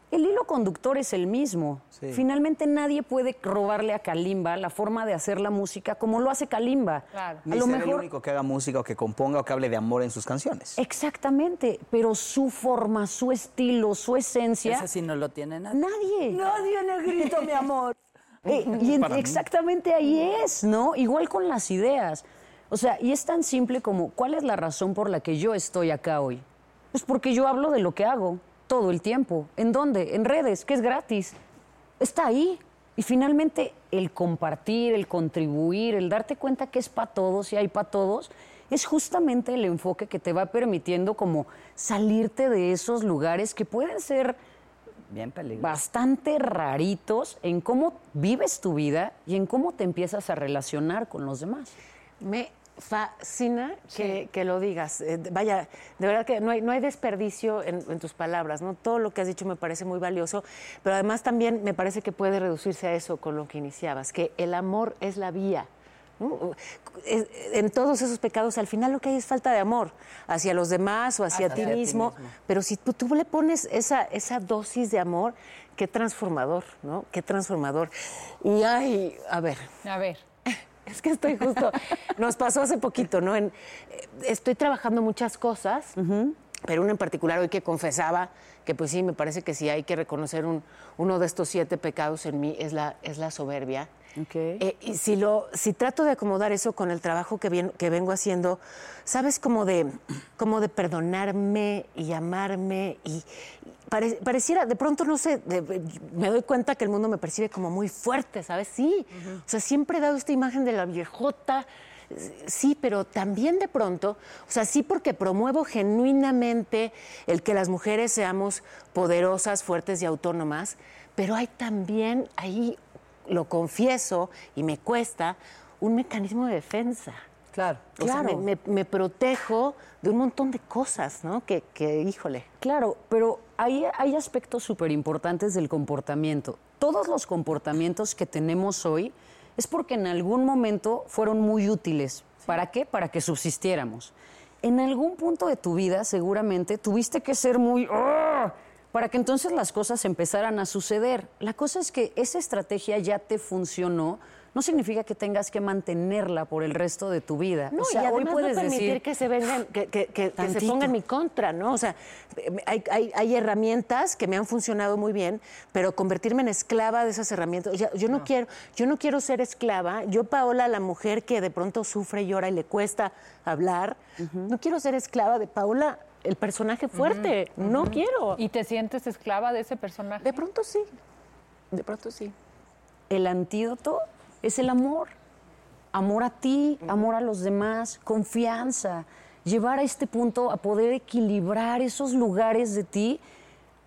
el hilo conductor es el mismo. Sí. Finalmente nadie puede robarle a Kalimba la forma de hacer la música como lo hace Kalimba. Claro. Ni A lo ser el mejor único que haga música o que componga o que hable de amor en sus canciones. Exactamente, pero su forma, su estilo, su esencia, Ese sí no lo tiene nadie. nadie. Nadie, negrito, mi amor. Eh, y en- exactamente ahí es, ¿no? Igual con las ideas. O sea, y es tan simple como, ¿cuál es la razón por la que yo estoy acá hoy? Pues porque yo hablo de lo que hago todo el tiempo. ¿En dónde? En redes, que es gratis. Está ahí. Y finalmente el compartir, el contribuir, el darte cuenta que es para todos y hay para todos, es justamente el enfoque que te va permitiendo como salirte de esos lugares que pueden ser Bien bastante raritos en cómo vives tu vida y en cómo te empiezas a relacionar con los demás. Me fascina que, que lo digas. Eh, vaya, de verdad que no hay, no hay desperdicio en, en tus palabras, ¿no? Todo lo que has dicho me parece muy valioso, pero además también me parece que puede reducirse a eso con lo que iniciabas, que el amor es la vía. ¿no? Es- En todos esos pecados, al final lo que hay es falta de amor hacia los demás o hacia, ti, Hacia ti mismo, mismo. pero si tú, tú le pones esa, esa dosis de amor, qué transformador, ¿no? Qué transformador. Y ay, a ver, A ver. Es que estoy justo. Nos pasó hace poquito, ¿no? En- eh, estoy trabajando muchas cosas, pero una en particular hoy que confesaba que, pues sí, me parece que sí hay que reconocer un- uno de estos siete pecados en mí es la, es la soberbia. Eh, y si, lo, si trato de acomodar eso con el trabajo que, bien- que vengo haciendo, ¿sabes? Como de, como de perdonarme y amarme y, y pare- pareciera, de pronto no sé, de- me doy cuenta que el mundo me percibe como muy fuerte, ¿sabes? Sí, o sea, siempre he dado esta imagen de la viejota, sí, pero también de pronto, o sea, sí porque promuevo genuinamente el que las mujeres seamos poderosas, fuertes y autónomas, pero hay también ahí lo confieso y me cuesta, un mecanismo de defensa. Claro. O sea, Claro. me, me- me protejo de un montón de cosas, ¿no? Que, que híjole. Claro, pero hay, hay aspectos súper importantes del comportamiento. Todos los comportamientos que tenemos hoy es porque en algún momento fueron muy útiles. ¿Para qué? Para que subsistiéramos. En algún punto de tu vida seguramente tuviste que ser muy... "Ah", para que entonces las cosas empezaran a suceder. La cosa es que esa estrategia ya te funcionó, no significa que tengas que mantenerla por el resto de tu vida. No, o sea, y hoy puedes no permitir decir que se vengan, que, que- que- que se ponga en mi contra, ¿no? O sea, hay, hay- hay herramientas que me han funcionado muy bien, pero convertirme en esclava de esas herramientas. O sea, yo no, quiero, yo no quiero ser esclava. Yo, Paola, la mujer que de pronto sufre, llora y le cuesta hablar, no quiero ser esclava de Paola, el personaje fuerte. No quiero. ¿Y te sientes esclava de ese personaje? De pronto sí. De pronto sí. el antídoto es el amor. Amor a ti, amor a los demás, confianza. Llevar a este punto a poder equilibrar esos lugares de ti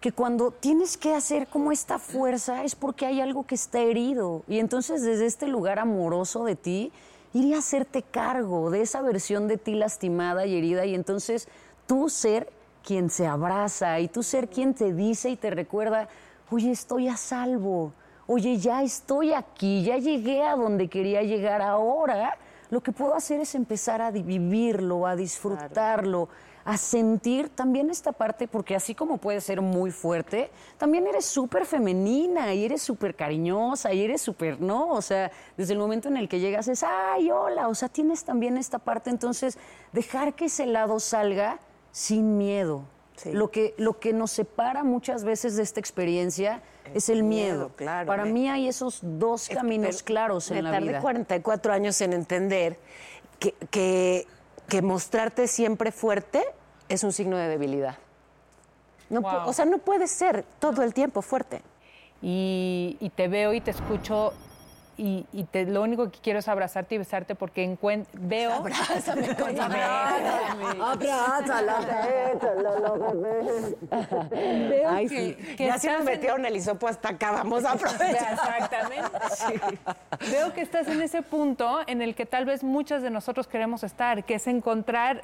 que cuando tienes que hacer como esta fuerza es porque hay algo que está herido. Y entonces desde este lugar amoroso de ti, ir a hacerte cargo de esa versión de ti lastimada y herida y entonces tú ser quien se abraza y tú ser quien te dice y te recuerda, oye, estoy a salvo, oye, ya estoy aquí, ya llegué a donde quería llegar ahora. Lo que puedo hacer es empezar a vivirlo, a disfrutarlo, a sentir también esta parte, porque así como puedes ser muy fuerte, también eres súper femenina y eres súper cariñosa y eres súper, ¿no? O sea, desde el momento en el que llegas es, ay, hola, o sea, tienes también esta parte, entonces, dejar que ese lado salga sin miedo. Lo, que, lo que nos separa muchas veces de esta experiencia es el miedo. miedo, claro. Para Me- mí hay esos dos caminos Pero claros me en la tardé vida. 44 años en entender que, que, que mostrarte siempre fuerte es un signo de debilidad. No pu- Wow. o sea, no puedes ser todo el tiempo fuerte. y, y te veo y te escucho y, y te, lo único que quiero es abrazarte y besarte porque encuent- veo... Abrázame, coño, Veo Ay, que- sí. que ya se nos metieron el hisopo hasta acá, vamos a aprovechar. Exactamente. Veo que estás en ese punto en el que tal vez muchas de nosotros queremos estar, que es encontrar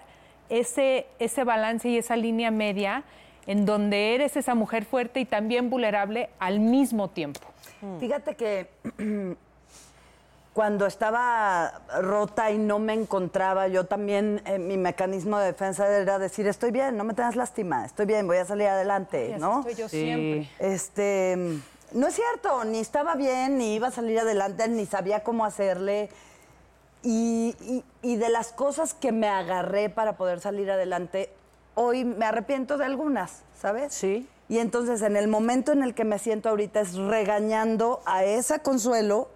ese, ese balance y esa línea media en donde eres esa mujer fuerte y también vulnerable al mismo tiempo. Fíjate que cuando estaba rota y no me encontraba, yo también, eh, mi mecanismo de defensa era decir, estoy bien, no me tengas lástima, estoy bien, voy a salir adelante, ¿no? estoy yo siempre. Este, no es cierto, ni estaba bien, ni iba a salir adelante, ni sabía cómo hacerle. Y, y- y de las cosas que me agarré para poder salir adelante, hoy me arrepiento de algunas, ¿sabes? Sí. Y entonces en el momento en el que me siento ahorita es regañando a esa consuelo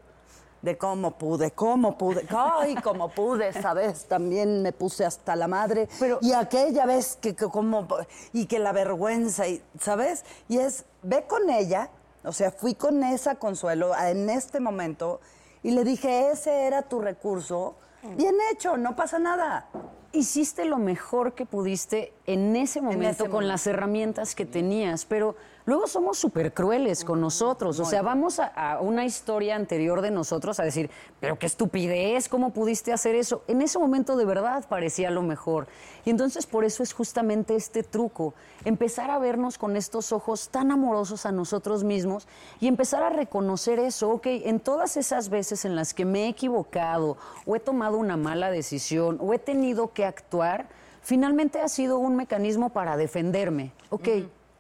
de cómo pude, cómo pude, ay, cómo pude, ¿sabes? También me puse hasta la madre. y aquella vez que, que como, y que la vergüenza, y, ¿sabes? Y es, ve con ella, o sea, fui con esa consuelo en este momento y le dije, ese era tu recurso, bien hecho, no pasa nada. Hiciste lo mejor que pudiste en ese momento ese con momento. las herramientas que tenías, pero luego somos súper crueles con nosotros. O sea, vamos a, a una historia anterior de nosotros a decir, pero qué estupidez, ¿cómo pudiste hacer eso? En ese momento de verdad parecía lo mejor. Y entonces por eso es justamente este truco, empezar a vernos con estos ojos tan amorosos a nosotros mismos y empezar a reconocer eso, ok, en todas esas veces en las que me he equivocado o he tomado una mala decisión o he tenido que actuar, finalmente ha sido un mecanismo para defenderme, ok,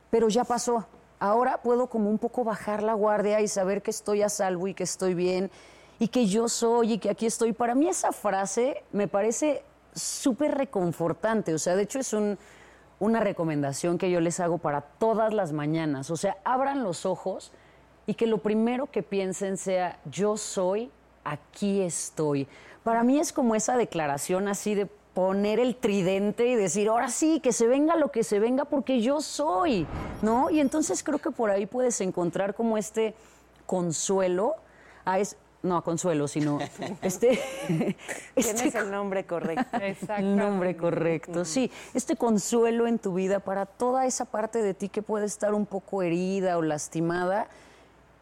pero ya pasó. Ahora puedo como un poco bajar la guardia y saber que estoy a salvo y que estoy bien y que yo soy y que aquí estoy. Para mí esa frase me parece súper reconfortante, o sea, de hecho es un, una recomendación que yo les hago para todas las mañanas, o sea, abran los ojos y que lo primero que piensen sea, yo soy, aquí estoy. Para mí es como esa declaración así de poner el tridente y decir, ahora sí, que se venga lo que se venga porque yo soy, ¿no? Y entonces creo que por ahí puedes encontrar como este consuelo, a es, no a consuelo, sino este, Tienes el nombre correcto. el nombre correcto, sí. Este consuelo en tu vida para toda esa parte de ti que puede estar un poco herida o lastimada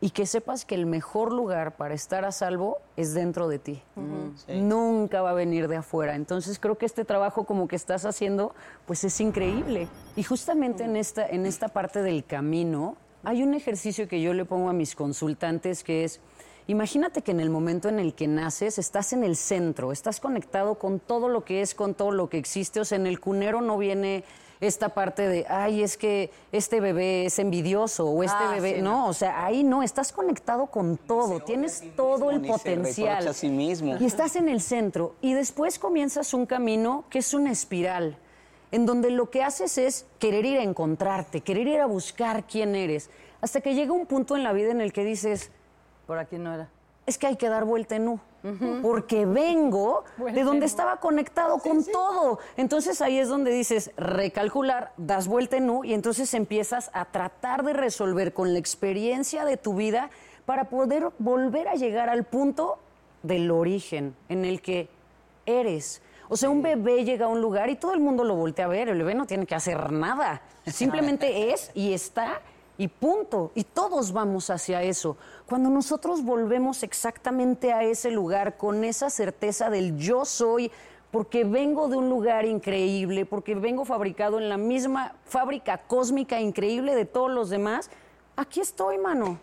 y que sepas que el mejor lugar para estar a salvo es dentro de ti. Nunca va a venir de afuera. Entonces creo que este trabajo como que estás haciendo, pues es increíble. Y justamente en esta, en esta parte del camino hay un ejercicio que yo le pongo a mis consultantes que es, imagínate que en el momento en el que naces estás en el centro, estás conectado con todo lo que es, con todo lo que existe. O sea, en el cunero no viene esta parte de, ay, es que este bebé es envidioso o este Ah, bebé, sí, no, no. o sea, ahí no, estás conectado con todo, tienes todo el se potencial. reprocha a sí mismo. Y estás en el centro y después comienzas un camino que es una espiral, en donde lo que haces es querer ir a encontrarte, querer ir a buscar quién eres, hasta que llega un punto en la vida en el que dices, Por aquí no era. Es que hay que dar vuelta en U. Porque vengo de donde estaba conectado con todo. Entonces ahí es donde dices recalcular, das vuelta en U y entonces empiezas a tratar de resolver con la experiencia de tu vida para poder volver a llegar al punto del origen en el que eres. O sea, un bebé llega a un lugar y todo el mundo lo voltea a ver. El bebé no tiene que hacer nada. Simplemente es y está y punto. Y todos vamos hacia eso. Cuando nosotros volvemos exactamente a ese lugar con esa certeza del yo soy, porque vengo de un lugar increíble, porque vengo fabricado en la misma fábrica cósmica increíble de todos los demás, aquí estoy, mano.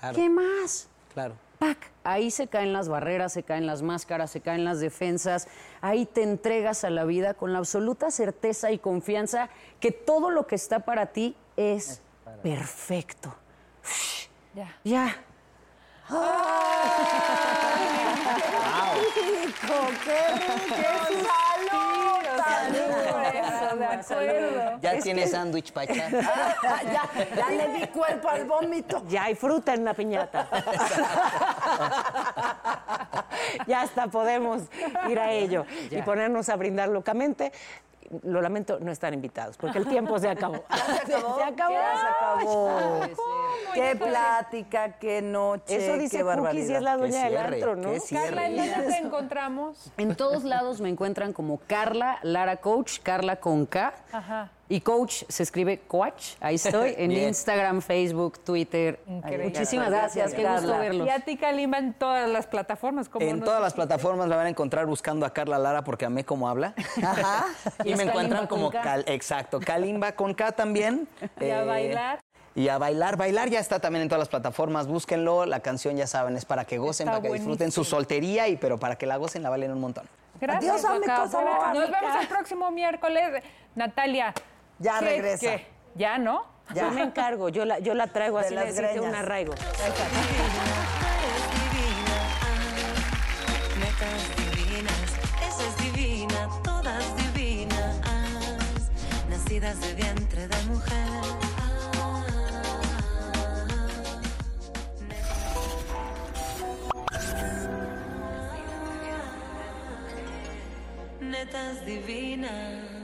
Claro. ¿Qué más? Claro. ¡Pac! Ahí se caen las barreras, se caen las máscaras, se caen las defensas. Ahí te entregas a la vida con la absoluta certeza y confianza que todo lo que está para ti es perfecto. Ya. Ya. De acuerdo. Ya tiene sándwich para echar. ya, ya le di cuerpo al vómito. Ya hay fruta en la piñata. ya hasta podemos ir a ello y ponernos a brindar locamente. Lo lamento, no están invitados, porque el tiempo se acabó. ¿Se acabó? Se acabó. Ya se acabó. Qué plática, qué noche, Eso dice qué barbaridad. y es la dueña del antro, ¿no? Carla, ¿en dónde te encontramos? En todos lados me encuentran como Carla Lara Coach, Carla con K. Ajá. Y coach se escribe coach. Ahí estoy en Bien. Instagram, Facebook, Twitter. Increíble. Muchísimas gracias. Qué Carla. gusto verlos. Y a ti, Kalimba, en todas las plataformas. como En todas las plataformas la van a encontrar buscando a Carla Lara porque amé cómo habla. Ajá. Y, me encuentran Kalimba como. Cal- exacto, Kalimba con K también. Y a Eh, bailar. Y a bailar, bailar ya está también en todas las plataformas, búsquenlo, la canción ya saben, es para que gocen, Está para que disfruten su soltería y pero para que la gocen la valen un montón. Gracias. Adiós, Nos vemos el próximo miércoles. Natalia. Ya ¿qué- regresa. qué? ¿Ya, no? Ya. Yo me encargo, yo la, yo la traigo De así las greñas. un arraigo. Esa es divina, todas divinas, nacidas de vientre de mujer. Netas divinas.